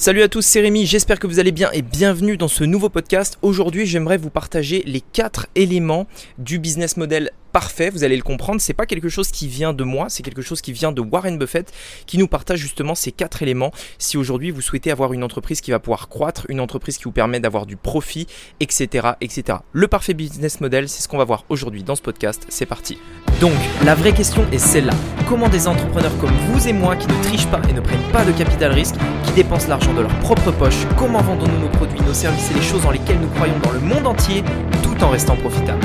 Salut à tous, c'est Rémi, j'espère que vous allez bien et bienvenue dans ce nouveau podcast. Aujourd'hui, j'aimerais vous partager les quatre éléments du business model parfait, vous allez le comprendre, c'est pas quelque chose qui vient de moi, c'est quelque chose qui vient de Warren Buffett qui nous partage justement ces quatre éléments si aujourd'hui vous souhaitez avoir une entreprise qui va pouvoir croître, une entreprise qui vous permet d'avoir du profit, etc. etc. Le parfait business model, c'est ce qu'on va voir aujourd'hui dans ce podcast, c'est parti. Donc, la vraie question est celle-là. Comment des entrepreneurs comme vous et moi qui ne trichent pas et ne prennent pas de capital risque, qui dépensent l'argent de leur propre poche, comment vendons-nous nos produits, nos services et les choses dans lesquelles nous croyons dans le monde entier tout en restant profitables?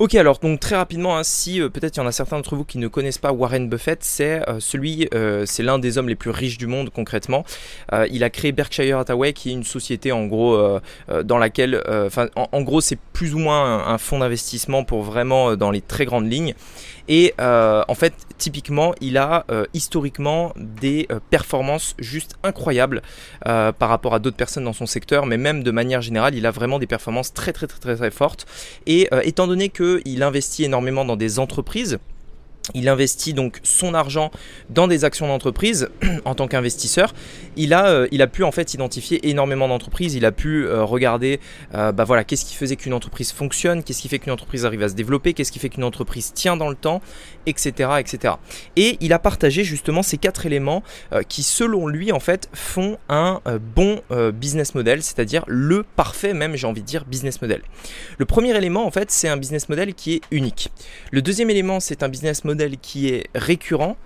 Ok, alors donc très rapidement, hein, si euh, peut-être il y en a certains d'entre vous qui ne connaissent pas Warren Buffett, c'est euh, celui, euh, c'est l'un des hommes les plus riches du monde concrètement. il a créé Berkshire Hathaway, qui est une société en gros dans laquelle, en, gros c'est plus ou moins un fonds d'investissement pour vraiment dans les très grandes lignes. Et en fait, typiquement, il a historiquement des performances juste incroyables par rapport à d'autres personnes dans son secteur, mais même de manière générale, il a vraiment des performances très très très très, très fortes. Et étant donné qu'il investit énormément dans des entreprises, il investit donc son argent dans des actions d'entreprise en tant qu'investisseur. Il a, euh, il a pu en fait identifier énormément d'entreprises. Il a pu euh, regarder, euh, bah voilà, qu'est-ce qui faisait qu'une entreprise fonctionne, qu'est-ce qui fait qu'une entreprise arrive à se développer, qu'est-ce qui fait qu'une entreprise tient dans le temps, etc., etc. Et il a partagé justement ces quatre éléments qui, selon lui, en fait, font un bon business model, c'est-à-dire le parfait même, j'ai envie de dire, business model. Le premier élément, en fait, c'est un business model qui est unique. Le deuxième élément, c'est un business model qui est récurrent,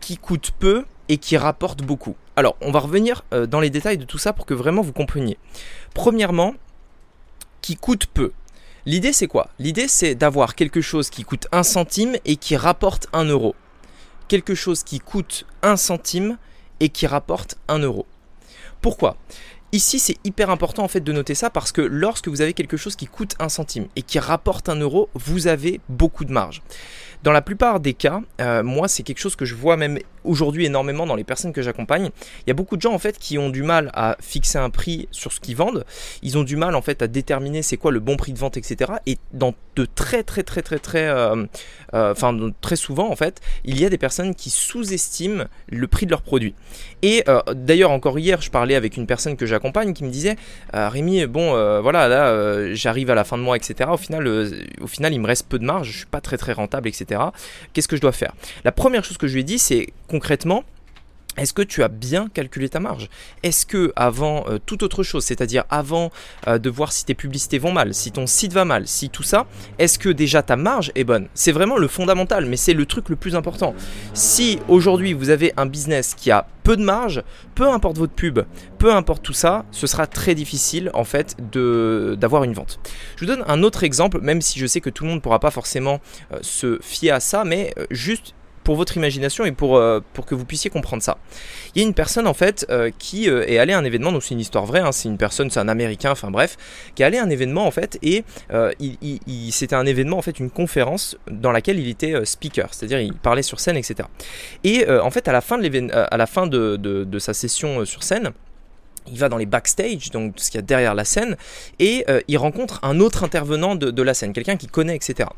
qui coûte peu et qui rapporte beaucoup. Alors, on va revenir euh, dans les détails de tout ça pour que vraiment vous compreniez. Premièrement, qui coûte peu. L'idée c'est quoi? L'idée c'est d'avoir quelque chose qui coûte un centime et qui rapporte un euro. Quelque chose qui coûte un centime et qui rapporte un euro. Pourquoi? Ici, c'est hyper important en fait de noter ça parce que lorsque vous avez quelque chose qui coûte un centime et qui rapporte un euro, vous avez beaucoup de marge. Dans la plupart des cas, euh, moi, c'est quelque chose que je vois même aujourd'hui énormément dans les personnes que j'accompagne. Il y a beaucoup de gens en fait qui ont du mal à fixer un prix sur ce qu'ils vendent. Ils ont du mal en fait à déterminer c'est quoi le bon prix de vente, etc. Et dans de très très très très très, euh, euh, enfin très souvent en fait, il y a des personnes qui sous-estiment le prix de leurs produits. Et d'ailleurs encore hier, je parlais avec une personne que j'accompagne qui me disait Rémi, bon voilà là j'arrive à la fin de mois, etc. Au final, au final il me reste peu de marge, je suis pas très très rentable, etc. Qu'est-ce que je dois faire? La première chose que je lui ai dit, c'est concrètement, est-ce que tu as bien calculé ta marge? Est-ce que avant euh, toute autre chose, c'est-à-dire avant euh, de voir si tes publicités vont mal, si ton site va mal, si tout ça, est-ce que déjà ta marge est bonne? C'est vraiment le fondamental, mais c'est le truc le plus important. Si aujourd'hui vous avez un business qui a peu de marge, peu importe votre pub, peu importe tout ça, ce sera très difficile en fait d'avoir une vente. Je vous donne un autre exemple, même si je sais que tout le monde ne pourra pas forcément euh, se fier à ça, mais juste pour votre imagination et pour, euh, pour que vous puissiez comprendre ça. Il y a une personne en fait euh, qui euh, est allée à un événement, donc c'est une histoire vraie, hein, c'est une personne, c'est un américain, enfin bref, qui est allé à un événement en fait et il, c'était un événement en fait, une conférence dans laquelle il était speaker, c'est-à-dire il parlait sur scène, etc. Et en fait à la fin de, à la fin de, de sa session sur scène, il va dans les backstage, donc ce qu'il y a derrière la scène, et euh, il rencontre un autre intervenant de, la scène, quelqu'un qui connaît, etc.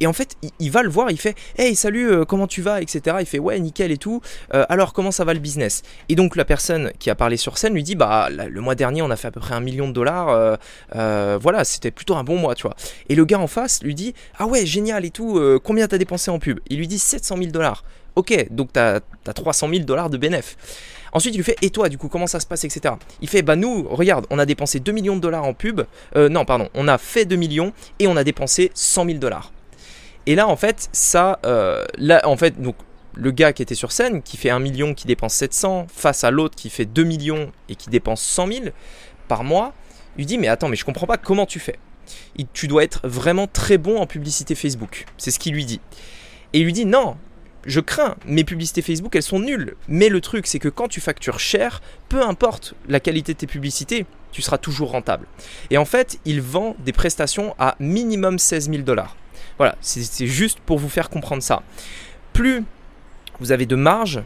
Et en fait, il, va le voir, il fait Hey, salut, euh, comment tu vas, etc. Il fait Ouais, nickel et tout. Euh, alors, comment ça va le business? Et donc, la personne qui a parlé sur scène lui dit Bah, le mois dernier, on a fait à peu près un million de dollars. voilà, c'était plutôt un bon mois, tu vois. Et le gars en face lui dit Ah ouais, génial et tout. combien t'as dépensé en pub? Il lui dit 700 000 dollars. Ok, donc t'as as 300 000 dollars de bénéfice. Ensuite, il lui fait Et toi, du coup, comment ça se passe, etc. Il fait Bah, nous, regarde, on a dépensé 2 millions de dollars en pub. Euh, non, pardon, on a fait 2 millions et on a dépensé 100 000 dollars. Et là, en fait, ça, euh, là, en fait, donc, le gars qui était sur scène, qui fait 1 million, qui dépense 700, face à l'autre qui fait 2 millions et qui dépense 100 000 par mois, lui dit Mais attends, mais je comprends pas comment tu fais. tu dois être vraiment très bon en publicité Facebook. C'est ce qu'il lui dit. Et il lui dit Non, je crains, mes publicités Facebook, elles sont nulles. Mais le truc, c'est que quand tu factures cher, peu importe la qualité de tes publicités, tu seras toujours rentable. Et en fait, il vend des prestations à minimum 16 000 dollars. Voilà, c'est juste pour vous faire comprendre ça. Plus vous avez de marge,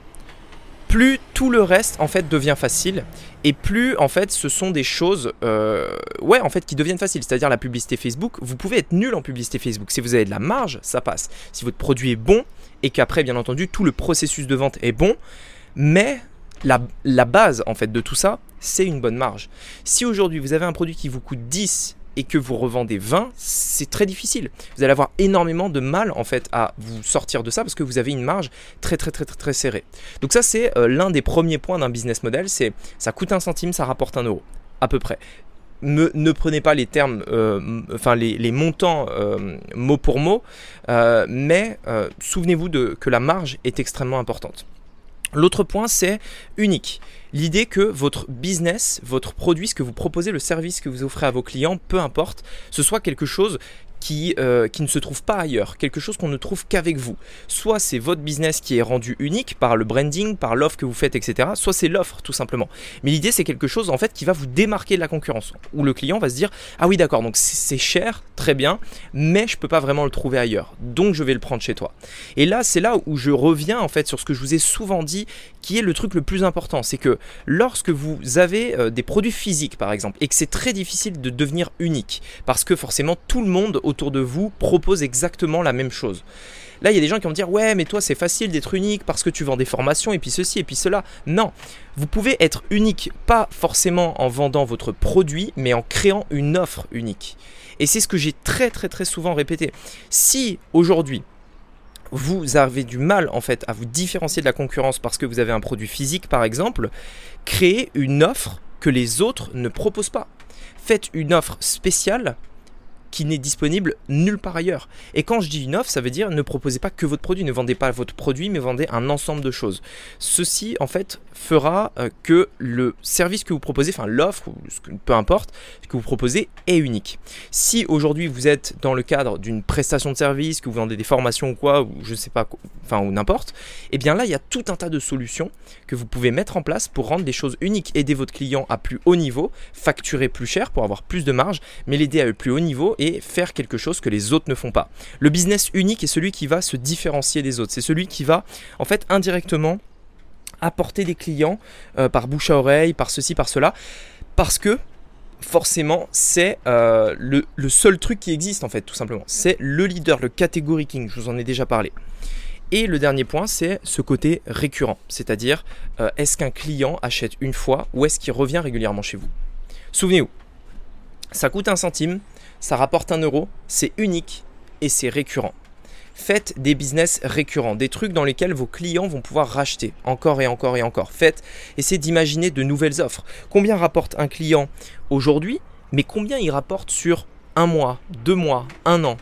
plus tout le reste en fait devient facile et plus en fait ce sont des choses euh, ouais en fait qui deviennent faciles c'est à dire la publicité Facebook vous pouvez être nul en publicité Facebook si vous avez de la marge ça passe si votre produit est bon et qu'après, bien entendu, tout le processus de vente est bon, mais la, base en fait de tout ça, c'est une bonne marge. Si aujourd'hui vous avez un produit qui vous coûte 10 et que vous revendez 20, c'est très difficile. Vous allez avoir énormément de mal en fait à vous sortir de ça parce que vous avez une marge très très très très, très serrée. Donc ça c'est euh, l'un des premiers points d'un business model, c'est ça coûte un centime, ça rapporte un euro à peu près. Ne prenez pas les termes, euh, enfin les, montants euh, mot pour mot, mais souvenez-vous que la marge est extrêmement importante. L'autre point, c'est unique. L'idée que votre business, votre produit, ce que vous proposez, le service que vous offrez à vos clients, peu importe, ce soit quelque chose qui, euh, qui ne se trouve pas ailleurs, quelque chose qu'on ne trouve qu'avec vous. Soit c'est votre business qui est rendu unique par le branding, par l'offre que vous faites, etc. Soit c'est l'offre tout simplement. Mais l'idée c'est quelque chose en fait qui va vous démarquer de la concurrence, où le client va se dire ah oui d'accord donc c'est cher, très bien, mais je peux pas vraiment le trouver ailleurs, donc je vais le prendre chez toi. Et là c'est là où je reviens en fait sur ce que je vous ai souvent dit, qui est le truc le plus important, c'est que lorsque vous avez euh, des produits physiques par exemple et que c'est très difficile de devenir unique, parce que forcément tout le monde autour de vous propose exactement la même chose. Là, il y a des gens qui vont dire Ouais, mais toi, c'est facile d'être unique parce que tu vends des formations et puis ceci et puis cela. Non, vous pouvez être unique, pas forcément en vendant votre produit, mais en créant une offre unique. Et c'est ce que j'ai très, très, très souvent répété. Si aujourd'hui, vous avez du mal en fait à vous différencier de la concurrence parce que vous avez un produit physique par exemple, créez une offre que les autres ne proposent pas. Faites une offre spéciale qui n'est disponible nulle part ailleurs. Et quand je dis une offre, ça veut dire ne proposez pas que votre produit, ne vendez pas votre produit, mais vendez un ensemble de choses. Ceci, en fait, fera euh, que le service que vous proposez, enfin l'offre, peu importe, que vous proposez est unique. Si aujourd'hui vous êtes dans le cadre d'une prestation de service, que vous vendez des formations ou quoi, ou je sais pas, enfin ou n'importe, eh bien là il y a tout un tas de solutions que vous pouvez mettre en place pour rendre des choses uniques, aider votre client à plus haut niveau, facturer plus cher pour avoir plus de marge, mais l'aider à plus haut niveau et faire quelque chose que les autres ne font pas. Le business unique est celui qui va se différencier des autres, c'est celui qui va en fait indirectement apporter des clients euh, par bouche à oreille, par ceci, par cela, parce que forcément c'est euh, le, seul truc qui existe en fait tout simplement. C'est le leader, le category king, je vous en ai déjà parlé. Et le dernier point, c'est ce côté récurrent, c'est-à-dire euh, est-ce qu'un client achète une fois ou est-ce qu'il revient régulièrement chez vous? Souvenez-vous, ça coûte un centime, ça rapporte un euro, c'est unique et c'est récurrent. Faites des business récurrents, des trucs dans lesquels vos clients vont pouvoir racheter encore et encore et encore. Faites, essayez d'imaginer de nouvelles offres. Combien rapporte un client aujourd'hui, mais combien il rapporte sur un mois, deux mois, un an?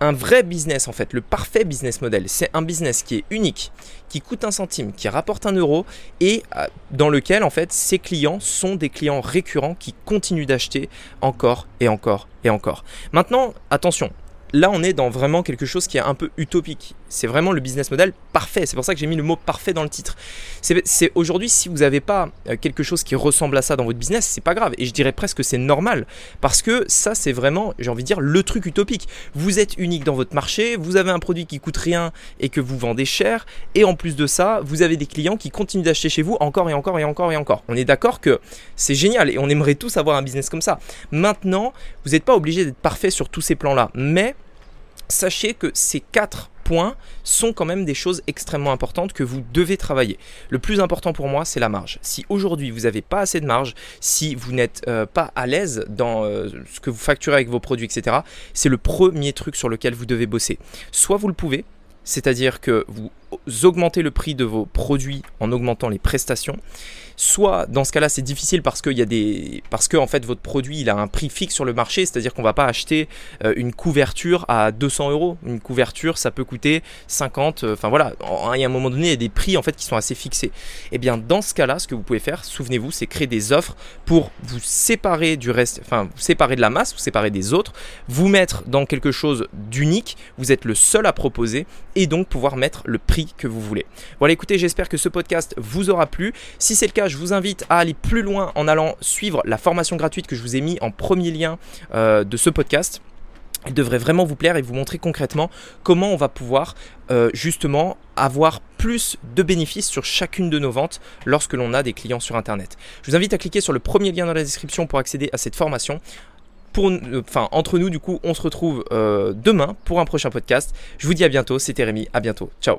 Un vrai business en fait, le parfait business model, c'est un business qui est unique, qui coûte un centime, qui rapporte un euro et euh, dans lequel en fait ces clients sont des clients récurrents qui continuent d'acheter encore et encore et encore. Maintenant, attention, là on est dans vraiment quelque chose qui est un peu utopique. C'est vraiment le business model parfait. C'est pour ça que j'ai mis le mot parfait dans le titre. C'est aujourd'hui si vous n'avez pas euh, quelque chose qui ressemble à ça dans votre business, c'est pas grave. Et je dirais presque que c'est normal parce que ça c'est vraiment, j'ai envie de dire, le truc utopique. Vous êtes unique dans votre marché, vous avez un produit qui coûte rien et que vous vendez cher, et en plus de ça, vous avez des clients qui continuent d'acheter chez vous encore et encore et encore et encore. On est d'accord que c'est génial et on aimerait tous avoir un business comme ça. Maintenant, vous n'êtes pas obligé d'être parfait sur tous ces plans-là, mais sachez que ces quatre points sont quand même des choses extrêmement importantes que vous devez travailler. Le plus important pour moi, c'est la marge. Si aujourd'hui vous n'avez pas assez de marge, si vous n'êtes euh, pas à l'aise dans euh, ce que vous facturez avec vos produits, etc., c'est le premier truc sur lequel vous devez bosser. Soit vous le pouvez, c'est-à-dire que vous augmentez le prix de vos produits en augmentant les prestations, Soit dans ce cas-là, c'est difficile parce que, y a des... parce que en fait, votre produit il a un prix fixe sur le marché, c'est-à-dire qu'on va pas acheter euh, une couverture à 200 euros. Une couverture, ça peut coûter 50. Euh, enfin voilà, il y a un moment donné, il y a des prix en fait qui sont assez fixés. Et eh bien dans ce cas-là, ce que vous pouvez faire, souvenez-vous, c'est créer des offres pour vous séparer du reste, enfin vous séparer de la masse, vous séparer des autres, vous mettre dans quelque chose d'unique. Vous êtes le seul à proposer et donc pouvoir mettre le prix que vous voulez. Voilà, écoutez, j'espère que ce podcast vous aura plu. Si c'est le cas, je vous invite à aller plus loin en allant suivre la formation gratuite que je vous ai mis en premier lien euh, de ce podcast. Elle devrait vraiment vous plaire et vous montrer concrètement comment on va pouvoir euh, justement avoir plus de bénéfices sur chacune de nos ventes lorsque l'on a des clients sur Internet. Je vous invite à cliquer sur le premier lien dans la description pour accéder à cette formation. pour, enfin, entre nous, du coup, on se retrouve demain pour un prochain podcast. Je vous dis à bientôt. C'était Rémi. À bientôt. Ciao.